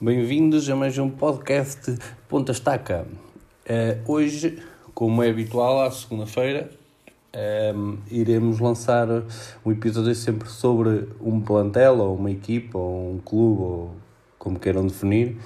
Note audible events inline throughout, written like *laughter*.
Bem-vindos a mais um podcast Ponta Estaca. Uh, hoje, como é habitual, à segunda-feira, um, iremos lançar um episódio sempre sobre um plantel, ou uma equipa, ou um clube, ou como queiram definir.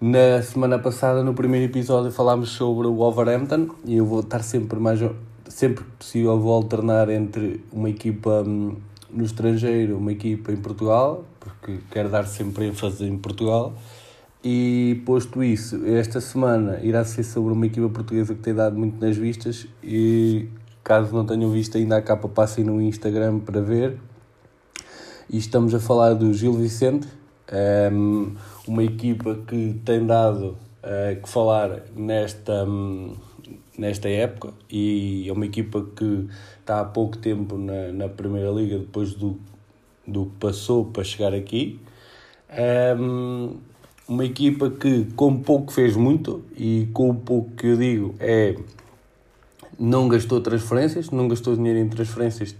Na semana passada, no primeiro episódio, falámos sobre o Wolverhampton e eu vou estar sempre mais sempre que possível vou alternar entre uma equipa hum, no estrangeiro, uma equipa em Portugal, porque quero dar sempre ênfase em Portugal. E posto isso, esta semana irá ser sobre uma equipa portuguesa que tem dado muito nas vistas e caso não tenham visto ainda a capa passem no Instagram para ver. E estamos a falar do Gil Vicente, hum, uma equipa que tem dado uh, que falar nesta, um, nesta época e é uma equipa que está há pouco tempo na, na Primeira Liga depois do, do que passou para chegar aqui. Um, uma equipa que com pouco fez muito e com o pouco que eu digo é não gastou transferências, não gastou dinheiro em transferências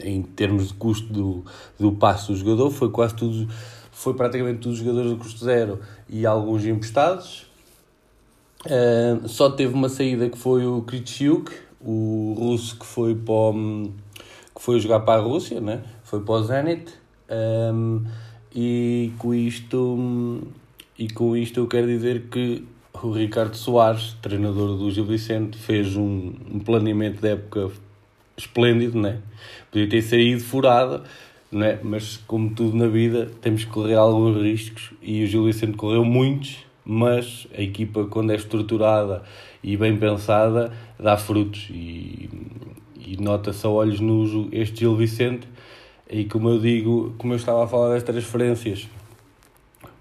em termos de custo do, do passo do jogador, foi quase tudo, foi praticamente todos os jogadores do custo zero e alguns emprestados. Uh, só teve uma saída que foi o Kritshyuk, o russo que foi para o, que foi jogar para a Rússia, né? foi para o Zenit. Um, e com isto e com isto eu quero dizer que o Ricardo Soares, treinador do Gil Vicente, fez um, um planeamento de época esplêndido, né? Podia ter saído furado, né? mas como tudo na vida, temos que correr alguns riscos e o Gil Vicente correu muitos mas a equipa, quando é estruturada e bem pensada, dá frutos e, e nota-se a olhos nus este Gil Vicente. E como eu digo, como eu estava a falar das transferências,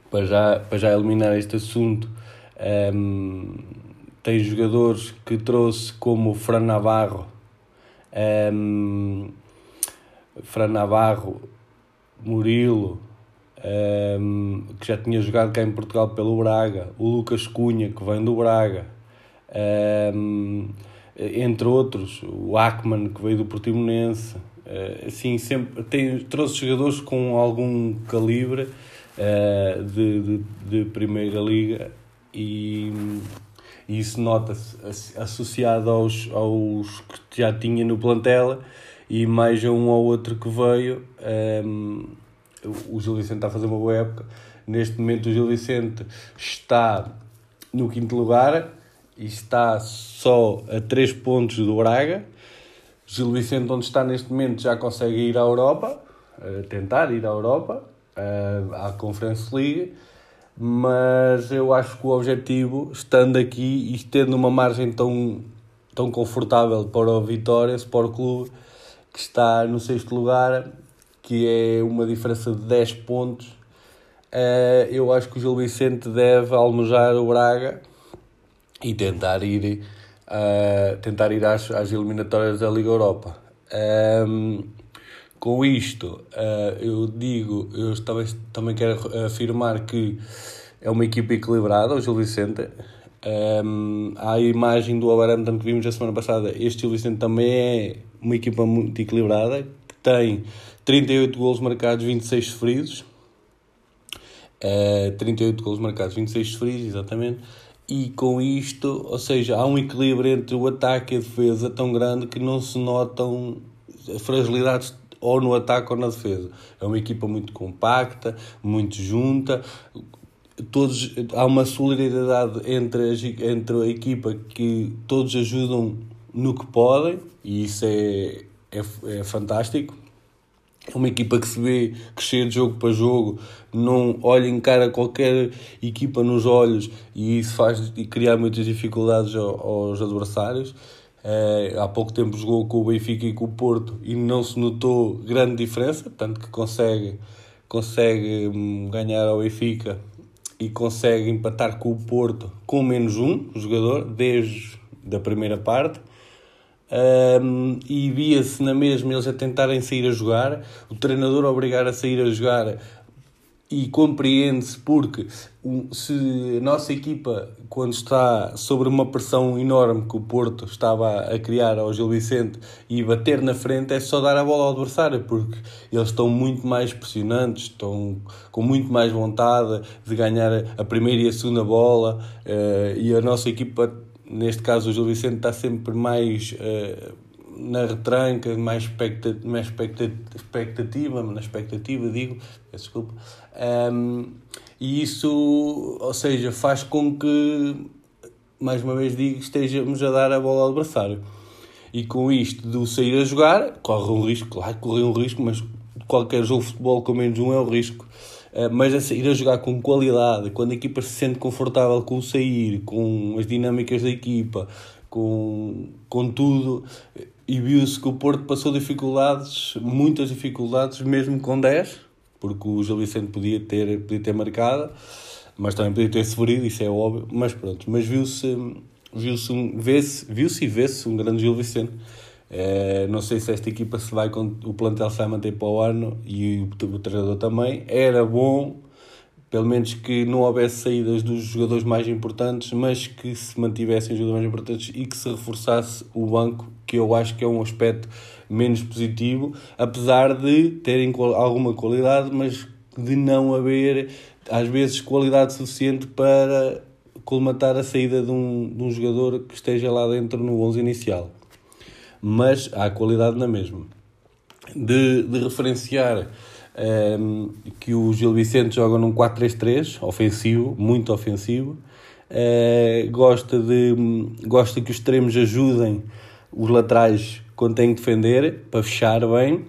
para já, para já eliminar este assunto, um, tem jogadores que trouxe como Fran Navarro, um, Fran Navarro, Murilo, um, que já tinha jogado cá em Portugal pelo Braga, o Lucas Cunha, que vem do Braga, um, entre outros, o Ackman, que veio do Portimonense. Uh, assim, sempre tem, trouxe jogadores com algum calibre uh, de, de, de, Primeira Liga e, e isso nota-se associado aos, aos que já tinha no plantel e mais a um ou outro que veio. Um, o Gil Vicente está a fazer uma boa época. Neste momento, o Gil Vicente está no quinto lugar e está só a 3 pontos do Braga. Gil Vicente, onde está neste momento, já consegue ir à Europa, tentar ir à Europa, à Conference League, mas eu acho que o objetivo, estando aqui e tendo uma margem tão, tão confortável para o Vitória Sport Clube, que está no sexto lugar, que é uma diferença de 10 pontos, uh, eu acho que o Gil Vicente deve almojar o Braga e tentar ir, uh, tentar ir às, às eliminatórias da Liga Europa. Um, ehm, com isto, uh, eu digo, eu também, também quero afirmar que é uma equipa equilibrada, o Gil Vicente. Um, ehm, a imagem do Wolverhampton que vimos a semana passada, este Gil Vicente também é uma equipa muito equilibrada, que tem 38 golos marcados, 26 sofridos. Uh, 38 golos marcados, 26 sofridos, exatamente. E com isto, ou seja, há um equilíbrio entre o ataque e a defesa tão grande que não se notam fragilidades ou no ataque ou na defesa. É uma equipa muito compacta, muito junta. Todos, há uma solidariedade entre a, entre a equipa que todos ajudam no que podem e isso é, é, é fantástico uma equipa que se vê crescer de jogo para jogo, não olha em cara qualquer equipa nos olhos e isso faz criar muitas dificuldades aos adversários. É, há pouco tempo jogou com o Benfica e com o Porto e não se notou grande diferença, tanto que consegue, consegue hum, ganhar ao Benfica e consegue empatar com o Porto com menos um jogador desde a primeira parte. Um, e via-se na mesma eles a tentarem sair a jogar, o treinador a obrigar a sair a jogar e compreende-se porque se a nossa equipa, quando está sobre uma pressão enorme que o Porto estava a criar ao Gil Vicente e bater na frente, é só dar a bola ao adversário, porque eles estão muito mais pressionantes, estão com muito mais vontade de ganhar a primeira e a segunda bola, eh, e a nossa equipa, neste caso o Gil Vicente, está sempre mais eh, na retranca, mais expectativa, mais expectativa, na expectativa, digo, desculpa. Um, e isso, ou seja, faz com que, mais uma vez digo, estejamos a dar a bola ao adversário. E com isto do sair a jogar, corre um risco, claro corre um risco, mas qualquer jogo de futebol com menos um é um risco. Mas a sair a jogar com qualidade, quando a equipa se sente confortável com o sair, com as dinâmicas da equipa, com, com tudo, e viu-se que o Porto passou dificuldades, muitas dificuldades, mesmo com 10, porque o Gil Vicente podia ter, podia ter marcado, mas também podia ter severido, isso é óbvio, mas pronto, mas viu-se viu-se vê-se, viu-se e vê-se um grande Gil Vicente. É, não sei se esta equipa se vai, o plantel se vai manter para o ano e o, o treinador também. Era bom pelo menos que não houvesse saídas dos jogadores mais importantes, mas que se mantivessem os jogadores mais importantes e que se reforçasse o banco, que eu acho que é um aspecto menos positivo, apesar de terem alguma qualidade, mas de não haver, às vezes, qualidade suficiente para colmatar a saída de um, de um jogador que esteja lá dentro no 11 inicial. Mas há qualidade na mesma. De, de referenciar um, ehm, que o Gil Vicente joga num 4-3-3, ofensivo, muito ofensivo. Uh, gosta, de, gosta que os extremos ajudem os laterais quando têm que defender, para fechar bem.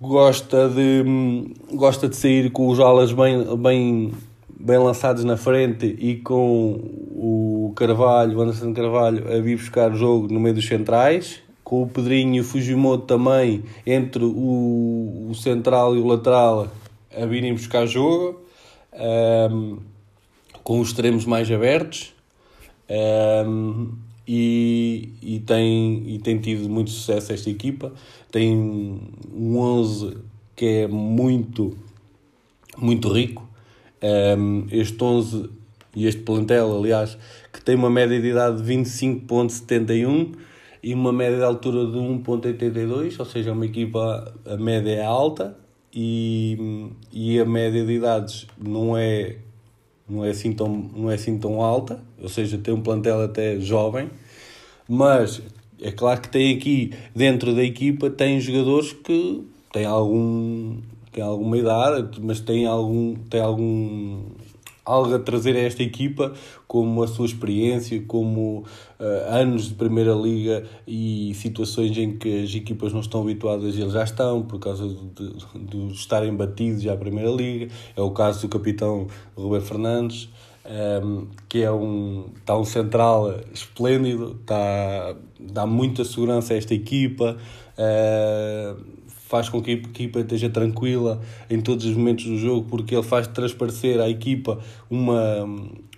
Gosta de, gosta de sair com os alas bem, bem, bem lançados na frente e com o Carvalho, o Anderson Carvalho, a vir buscar jogo no meio dos centrais com o Pedrinho e o Fujimoto também, entre o, o central e o lateral, a virem buscar jogo, um, com os extremos mais abertos. Um, e, e, tem, e tem tido muito sucesso esta equipa. Tem um 11 que é muito, muito rico. Um, este 11 e este plantel, aliás, que tem uma média de idade de 25,71 e uma média de altura de 1.82, ou seja, uma equipa, a média é alta e, e a média de idades não é, não, é assim tão, não é assim tão alta, ou seja, tem um plantel até jovem, mas é claro que tem aqui, dentro da equipa, tem jogadores que têm algum têm alguma idade, mas têm algum, têm algum algo a trazer a esta equipa, como a sua experiência, como uh, anos de Primeira Liga e situações em que as equipas não estão habituadas e eles já estão, por causa de, de, estarem batidos já à Primeira Liga. É o caso do capitão Ruben Fernandes. Um, ehm, que é um, está um central esplêndido, está, dá muita segurança a esta equipa, uh, faz com que a equipa esteja tranquila em todos os momentos do jogo, porque ele faz transparecer à equipa uma,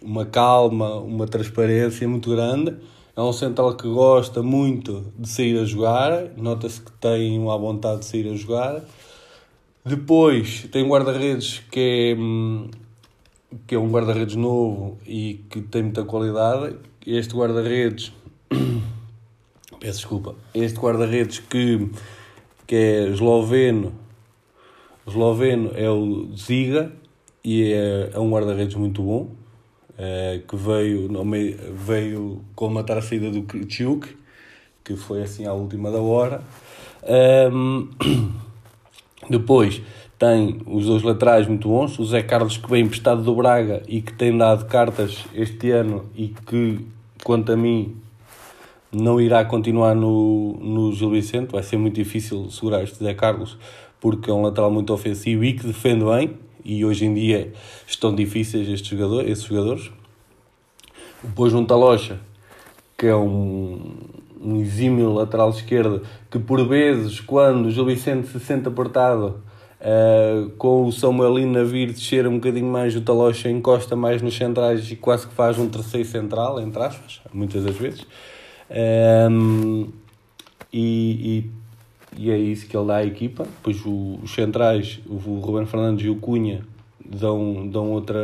uma calma, uma transparência muito grande. É um central que gosta muito de sair a jogar, nota-se que tem uma vontade de sair a jogar. Depois tem um guarda-redes que é, que é um guarda-redes novo e que tem muita qualidade. Este guarda-redes, *coughs* peço desculpa, este guarda-redes que que é esloveno. Esloveno é o Ziga e é, é um guarda-redes muito bom, é, que veio, meio, veio colmatar a saída do Kritchuk, que foi assim à última da hora. Um, *clears throat* depois tem os dois laterais muito bons, o Zé Carlos que vem emprestado do Braga e que tem dado cartas este ano e que, quanto a mim, não irá continuar no, no Gil Vicente, vai ser muito difícil segurar este Zé Carlos, porque é um lateral muito ofensivo e que defende bem, e hoje em dia estão difíceis estes esses jogadores. Depois um Talocha, que é um, um exímio lateral esquerdo, que por vezes, quando o Gil Vicente se sente apertado, uh, com o Samuelino a vir descer um bocadinho mais, o Talocha encosta mais nos centrais e quase que faz um terceiro central, entre aspas, muitas das vezes. Um, e, e, e é isso que ele dá à equipa. Depois os centrais, o Ruben Fernandes e o Cunha, dão, dão outra,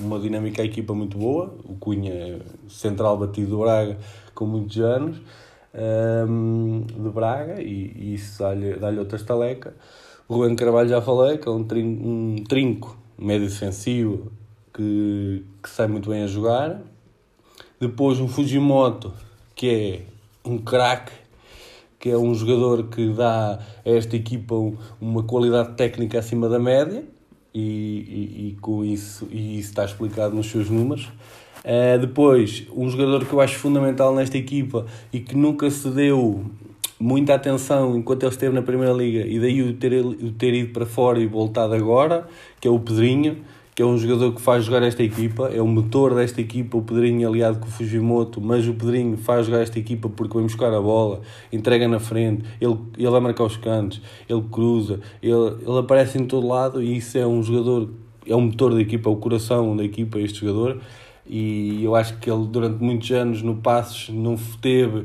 uma dinâmica à equipa muito boa. O Cunha central batido do Braga com muitos anos um, de Braga e, e isso dá-lhe dá outra estaleca. O Ruben Carvalho já falei, que é um, trin, um trinco médio defensivo que, que sai muito bem a jogar. Depois um Fujimoto, que é um craque, que é um jogador que dá a esta equipa uma qualidade técnica acima da média e, e, e com isso, e isso está explicado nos seus números. Uh, depois, um jogador que eu acho fundamental nesta equipa e que nunca se deu muita atenção enquanto ele esteve na Primeira Liga e daí o ter, o ter ido para fora e voltado agora, que é o Pedrinho, que é um jogador que faz jogar esta equipa, é o motor desta equipa, o Pedrinho aliado com o Fujimoto, mas o Pedrinho faz jogar esta equipa porque vem buscar a bola, entrega na frente, ele, ele vai marcar os cantos, ele cruza, ele, ele aparece em todo lado e isso é um jogador, é o motor da equipa, é o coração da equipa, este jogador e eu acho que ele durante muitos anos no Passos não teve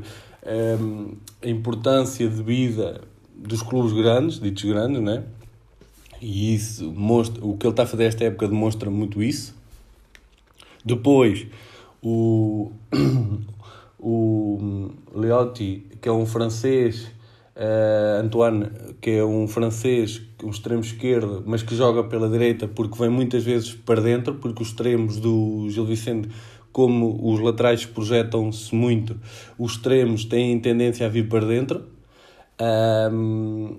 um, a importância de vida dos clubes grandes, ditos grandes, né? E isso mostra, o que ele está a fazer esta época demonstra muito isso. Depois, o, *clears throat* o Leotti, que é um francês, uh, Antoine, que é um francês, um extremo esquerdo, mas que joga pela direita porque vem muitas vezes para dentro, porque os extremos do Gil Vicente como os laterais projetam-se muito, os extremos têm tendência a vir para dentro. Um,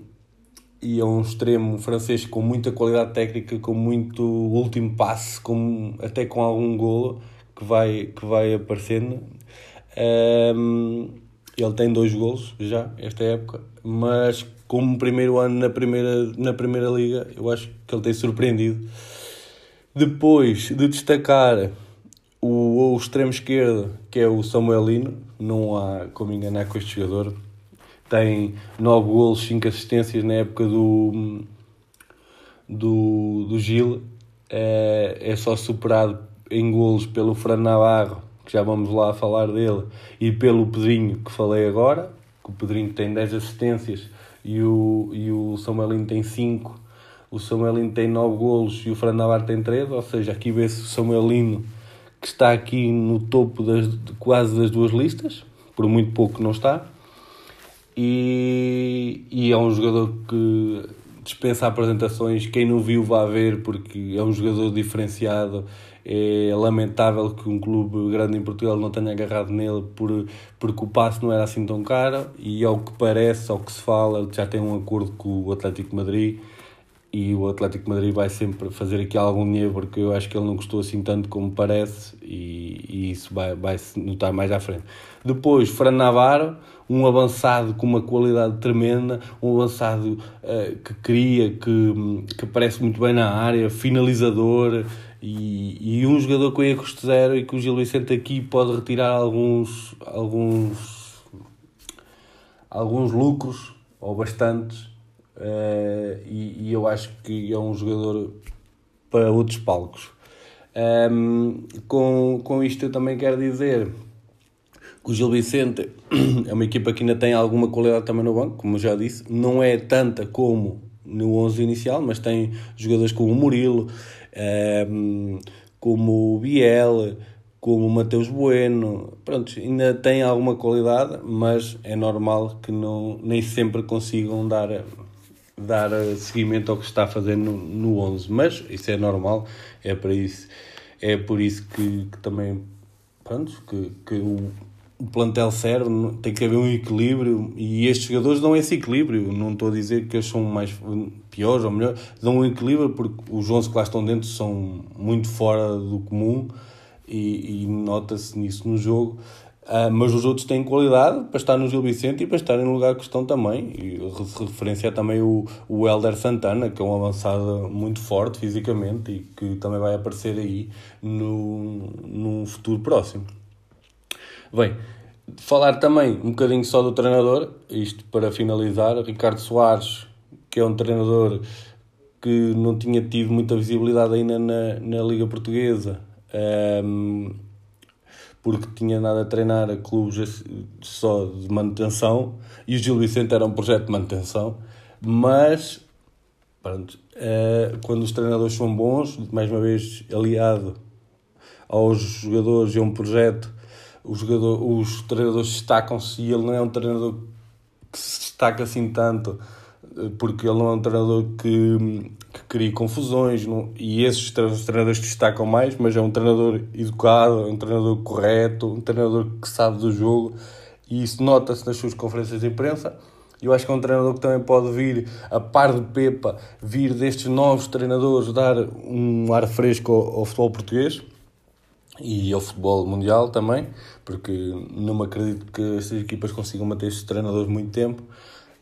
e é um extremo francês com muita qualidade técnica, com muito último passe, com, até com algum golo que vai, que vai aparecendo. Um, ele tem dois golos já esta época, mas como primeiro ano na primeira, na primeira liga, eu acho que ele tem surpreendido. Depois de destacar o, o extremo esquerdo, que é o Samuelino, não há como enganar com este jogador. Tem 9 golos, 5 assistências na época do, do, do Gil. É, é só superado em golos pelo Fran Navarro, que já vamos lá falar dele, e pelo Pedrinho, que falei agora. Que o Pedrinho tem 10 assistências e o, e o Samuelino tem 5. O Samuelino tem 9 golos e o Fran Navarro tem 3, ou seja, aqui vê-se o Samuelino que está aqui no topo das, quase das duas listas, por muito pouco não está. E, e é um jogador que dispensa apresentações. Quem não viu, vá ver, porque é um jogador diferenciado. É lamentável que um clube grande em Portugal não tenha agarrado nele por, porque o passe não era assim tão caro. E ao que parece, ao que se fala, já tem um acordo com o Atlético Madrid e o Atlético Madrid vai sempre fazer aqui algum dinheiro porque eu acho que ele não gostou assim tanto como parece e, e isso vai, vai se notar mais à frente. Depois, Fran Navarro, um avançado com uma qualidade tremenda, um avançado uh, que cria, que, que aparece muito bem na área, finalizador e, e um jogador com ia custo zero e que o Gil Vicente aqui pode retirar alguns, alguns, alguns lucros ou bastantes Uh, e, e, eu acho que é um jogador para outros palcos. Um, com, com isto eu também quero dizer o Gil Vicente *clears throat* é uma equipa que ainda tem alguma qualidade também no banco, como já disse, não é tanta como no 11 inicial, mas tem jogadores como o Murilo, um, como o Biel, como o Mateus Bueno, pronto, ainda tem alguma qualidade, mas é normal que não, nem sempre consigam dar dar seguimento ao que está a fazer no, no 11, mas isso é normal, é para isso, é por isso que, que também, pronto, que, que o, o plantel serve, tem que haver um equilíbrio e estes jogadores dão esse equilíbrio. Não estou a dizer que eles são mais piores ou melhores, dão um equilíbrio porque os 11 que lá estão dentro são muito fora do comum e, e nota-se nisso no jogo. Uh, mas os outros têm qualidade para estar no Gil Vicente e para estar no lugar que estão também. E se referencia também o, o Helder Santana, que é um avançado muito forte fisicamente e que também vai aparecer aí no, num futuro próximo. Bem, falar também um bocadinho só do treinador, isto para finalizar. Ricardo Soares, que é um treinador que não tinha tido muita visibilidade ainda na, na Liga Portuguesa. Um, porque tinha nada a treinar a clubes só de manutenção e o Gil Vicente era um projeto de manutenção, mas pronto, é, quando os treinadores são bons, mais uma vez aliado aos jogadores e a um projeto, os, jogador, os treinadores destacam-se e ele não é um treinador que se destaca assim tanto porque ele não é um treinador que, que cria confusões não, e esses treinadores destacam mais, mas é um treinador educado, é um treinador correto, um treinador que sabe do jogo e isso nota-se nas suas conferências de imprensa. Eu acho que é um treinador que também pode vir, a par de Pepa, vir destes novos treinadores dar um ar fresco ao, ao futebol português e ao futebol mundial também, porque não me acredito que estas equipas consigam manter estes treinadores muito tempo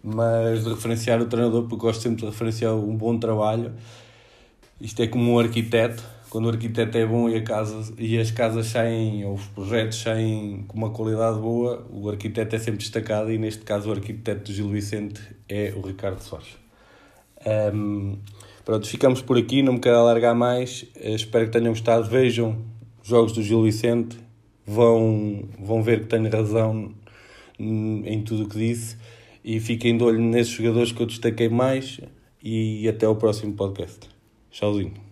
mas de referenciar o treinador, porque gosto sempre de referenciar um bom trabalho. Isto é como um arquiteto, quando o arquiteto é bom e, a casa, e as casas saem, ou os projetos saem com uma qualidade boa, o arquiteto é sempre destacado. E neste caso o arquiteto do Gil Vicente é o Ricardo Soares. Um, pronto, ficamos por aqui, não me quero alargar mais, espero que tenham gostado, vejam jogos do Gil Vicente, vão, vão ver que tenho razão em tudo o que disse e fiquem de olho nesses jogadores que eu destaquei mais. E até o próximo podcast. Tchauzinho.